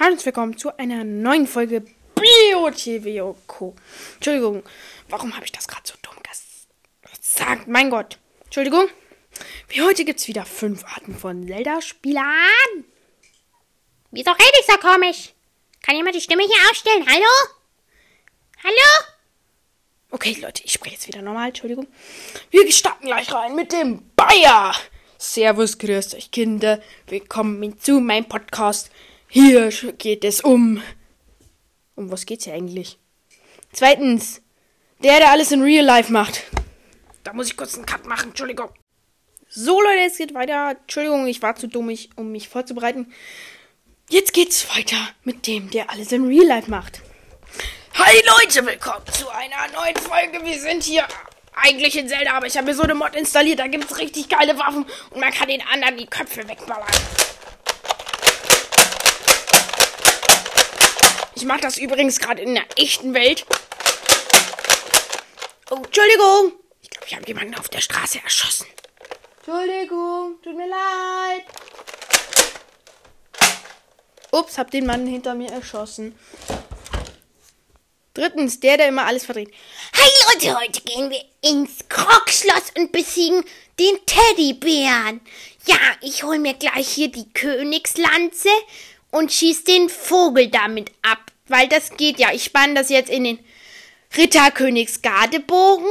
Hallo und willkommen zu einer neuen Folge BioTVOCO. Entschuldigung, warum habe ich das gerade so dumm gesagt? Mein Gott. Entschuldigung. Wie heute gibt es wieder fünf Arten von Zelda-Spielern. Wieso rede ich so komisch? Kann jemand die Stimme hier ausstellen? Hallo? Hallo? Okay, Leute, ich spreche jetzt wieder normal. Entschuldigung. Wir starten gleich rein mit dem Bayer. Servus, grüßt euch, Kinder. Willkommen zu meinem Podcast. Hier geht es um. Um was geht's hier eigentlich? Zweitens, der, der alles in Real Life macht. Da muss ich kurz einen Cut machen, Entschuldigung. So, Leute, es geht weiter. Entschuldigung, ich war zu dumm, um mich vorzubereiten. Jetzt geht's weiter mit dem, der alles in Real Life macht. Hi Leute, willkommen zu einer neuen Folge. Wir sind hier eigentlich in Zelda, aber ich habe mir so eine Mod installiert. Da gibt's richtig geile Waffen und man kann den anderen die Köpfe wegballern. Ich mache das übrigens gerade in der echten Welt. Oh, Entschuldigung. Ich glaube, ich habe jemanden auf der Straße erschossen. Entschuldigung, tut mir leid. Ups, hab den Mann hinter mir erschossen. Drittens, der, der immer alles verdreht. Hi Leute, heute gehen wir ins Krogschloss und besiegen den Teddybären. Ja, ich hol mir gleich hier die Königslanze und schieß den Vogel damit ab. Weil das geht ja. Ich spanne das jetzt in den Ritterkönigsgardebogen.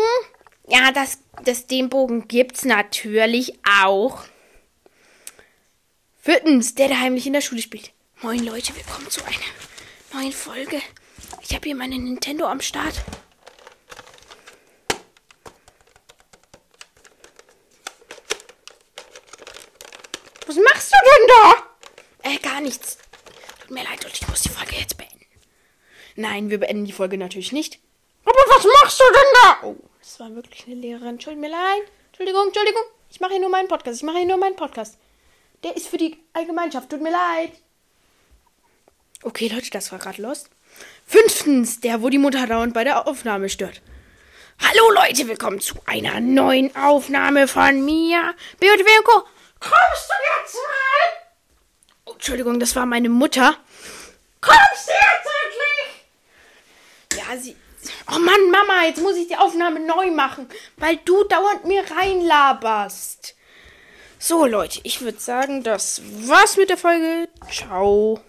Ja, das, das, den Bogen gibt's natürlich auch. Viertens, der, der heimlich in der Schule spielt. Moin Leute, willkommen zu einer neuen Folge. Ich habe hier meine Nintendo am Start. Was machst du denn da? Äh, gar nichts. Tut mir leid, Leute, ich muss die Folge jetzt beenden. Nein, wir beenden die Folge natürlich nicht. Aber was machst du denn da? Oh, das war wirklich eine Lehrerin. Entschuldigung mir leid. Entschuldigung, Entschuldigung. Ich mache hier nur meinen Podcast. Ich mache hier nur meinen Podcast. Der ist für die Allgemeinschaft. Tut mir leid. Okay, Leute, das war gerade los. Fünftens, der, wo die Mutter dauernd bei der Aufnahme stört. Hallo Leute, willkommen zu einer neuen Aufnahme von mir. Beotweko, kommst du jetzt mal? Oh, Entschuldigung, das war meine Mutter. Kommst du jetzt endlich? Ja, sie. Oh Mann, Mama, jetzt muss ich die Aufnahme neu machen, weil du dauernd mir reinlaberst. So, Leute, ich würde sagen, das war's mit der Folge. Ciao.